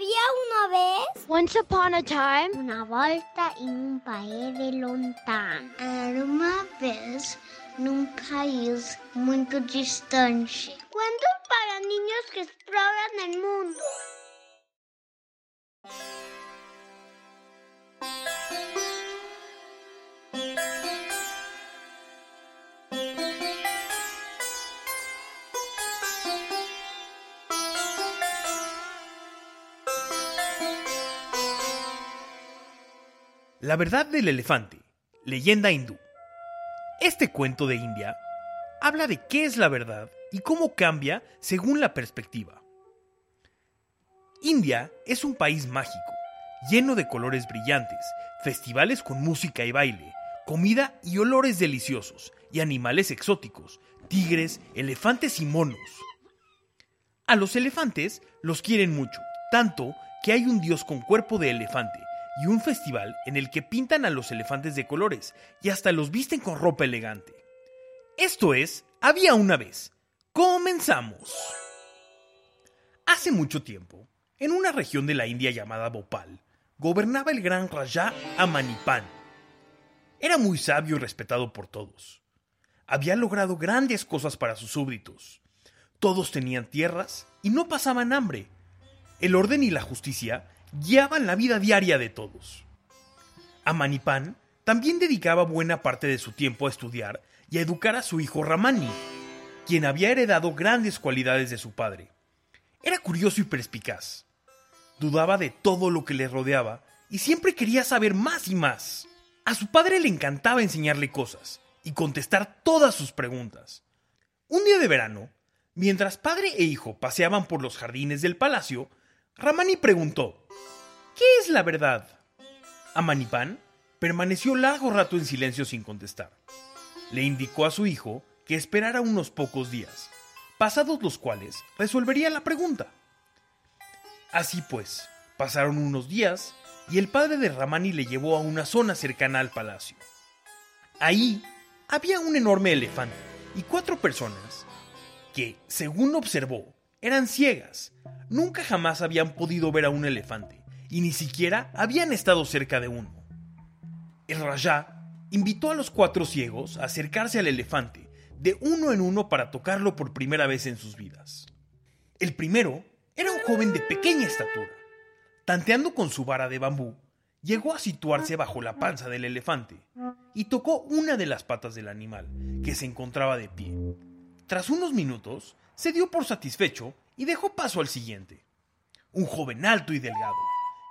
Había una vez Once upon a time, una volta in un paese lontano. Era uma vez num país muito distante. Cuentos para niños que exploran el mundo. La verdad del elefante, leyenda hindú. Este cuento de India habla de qué es la verdad y cómo cambia según la perspectiva. India es un país mágico, lleno de colores brillantes, festivales con música y baile, comida y olores deliciosos, y animales exóticos, tigres, elefantes y monos. A los elefantes los quieren mucho, tanto que hay un dios con cuerpo de elefante y un festival en el que pintan a los elefantes de colores y hasta los visten con ropa elegante. Esto es, había una vez. Comenzamos. Hace mucho tiempo, en una región de la India llamada Bhopal, gobernaba el gran Raja Amanipan. Era muy sabio y respetado por todos. Había logrado grandes cosas para sus súbditos. Todos tenían tierras y no pasaban hambre. El orden y la justicia guiaban la vida diaria de todos. Amanipan también dedicaba buena parte de su tiempo a estudiar y a educar a su hijo Ramani, quien había heredado grandes cualidades de su padre. Era curioso y perspicaz. Dudaba de todo lo que le rodeaba y siempre quería saber más y más. A su padre le encantaba enseñarle cosas y contestar todas sus preguntas. Un día de verano, mientras padre e hijo paseaban por los jardines del palacio, Ramani preguntó, ¿Qué es la verdad? Amanipan permaneció largo rato en silencio sin contestar. Le indicó a su hijo que esperara unos pocos días, pasados los cuales resolvería la pregunta. Así pues, pasaron unos días y el padre de Ramani le llevó a una zona cercana al palacio. Ahí había un enorme elefante y cuatro personas que, según observó, eran ciegas. Nunca jamás habían podido ver a un elefante y ni siquiera habían estado cerca de uno. El Rajá invitó a los cuatro ciegos a acercarse al elefante de uno en uno para tocarlo por primera vez en sus vidas. El primero era un joven de pequeña estatura. Tanteando con su vara de bambú, llegó a situarse bajo la panza del elefante y tocó una de las patas del animal, que se encontraba de pie. Tras unos minutos, se dio por satisfecho y dejó paso al siguiente. Un joven alto y delgado,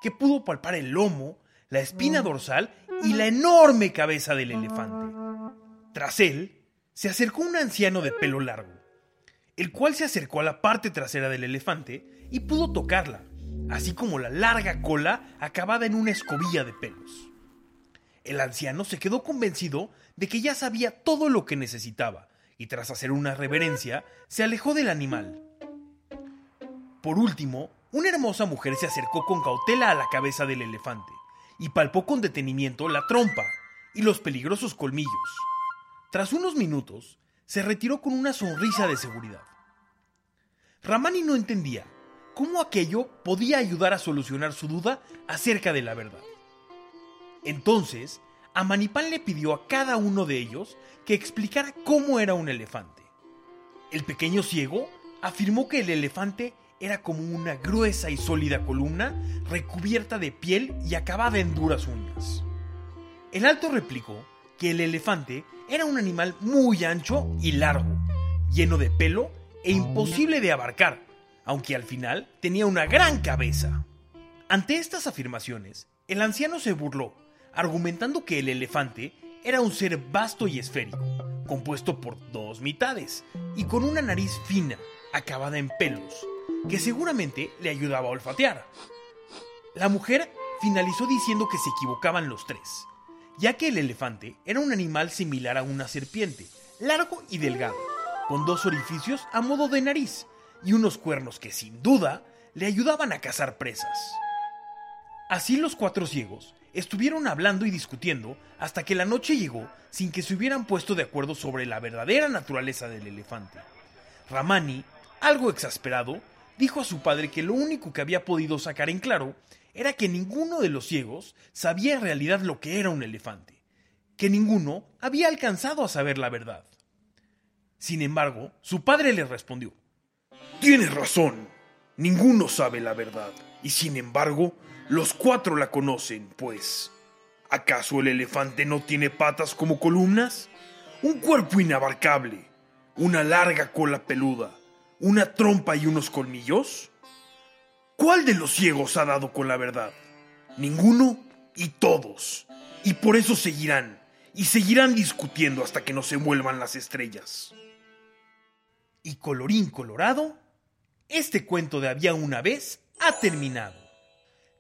que pudo palpar el lomo, la espina dorsal y la enorme cabeza del elefante. Tras él, se acercó un anciano de pelo largo, el cual se acercó a la parte trasera del elefante y pudo tocarla, así como la larga cola acabada en una escobilla de pelos. El anciano se quedó convencido de que ya sabía todo lo que necesitaba y tras hacer una reverencia, se alejó del animal. Por último, una hermosa mujer se acercó con cautela a la cabeza del elefante y palpó con detenimiento la trompa y los peligrosos colmillos. Tras unos minutos, se retiró con una sonrisa de seguridad. Ramani no entendía cómo aquello podía ayudar a solucionar su duda acerca de la verdad. Entonces, Amanipán le pidió a cada uno de ellos que explicara cómo era un elefante. El pequeño ciego afirmó que el elefante era como una gruesa y sólida columna recubierta de piel y acabada en duras uñas. El alto replicó que el elefante era un animal muy ancho y largo, lleno de pelo e imposible de abarcar, aunque al final tenía una gran cabeza. Ante estas afirmaciones, el anciano se burló, argumentando que el elefante era un ser vasto y esférico, compuesto por dos mitades, y con una nariz fina, acabada en pelos, que seguramente le ayudaba a olfatear. La mujer finalizó diciendo que se equivocaban los tres, ya que el elefante era un animal similar a una serpiente, largo y delgado, con dos orificios a modo de nariz y unos cuernos que sin duda le ayudaban a cazar presas. Así los cuatro ciegos estuvieron hablando y discutiendo hasta que la noche llegó sin que se hubieran puesto de acuerdo sobre la verdadera naturaleza del elefante. Ramani, algo exasperado, dijo a su padre que lo único que había podido sacar en claro era que ninguno de los ciegos sabía en realidad lo que era un elefante, que ninguno había alcanzado a saber la verdad. Sin embargo, su padre le respondió, Tienes razón, ninguno sabe la verdad, y sin embargo, los cuatro la conocen, pues... ¿Acaso el elefante no tiene patas como columnas? Un cuerpo inabarcable, una larga cola peluda, una trompa y unos colmillos? ¿Cuál de los ciegos ha dado con la verdad? Ninguno y todos. Y por eso seguirán, y seguirán discutiendo hasta que no se vuelvan las estrellas. Y colorín colorado, este cuento de había una vez ha terminado.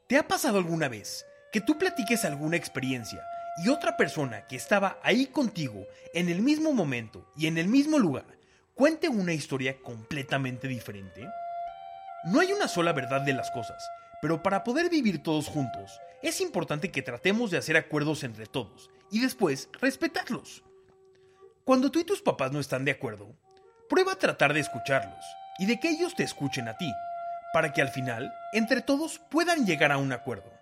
¿Te ha pasado alguna vez que tú platiques alguna experiencia y otra persona que estaba ahí contigo en el mismo momento y en el mismo lugar cuente una historia completamente diferente? No hay una sola verdad de las cosas, pero para poder vivir todos juntos, es importante que tratemos de hacer acuerdos entre todos y después respetarlos. Cuando tú y tus papás no están de acuerdo, prueba a tratar de escucharlos y de que ellos te escuchen a ti, para que al final, entre todos, puedan llegar a un acuerdo.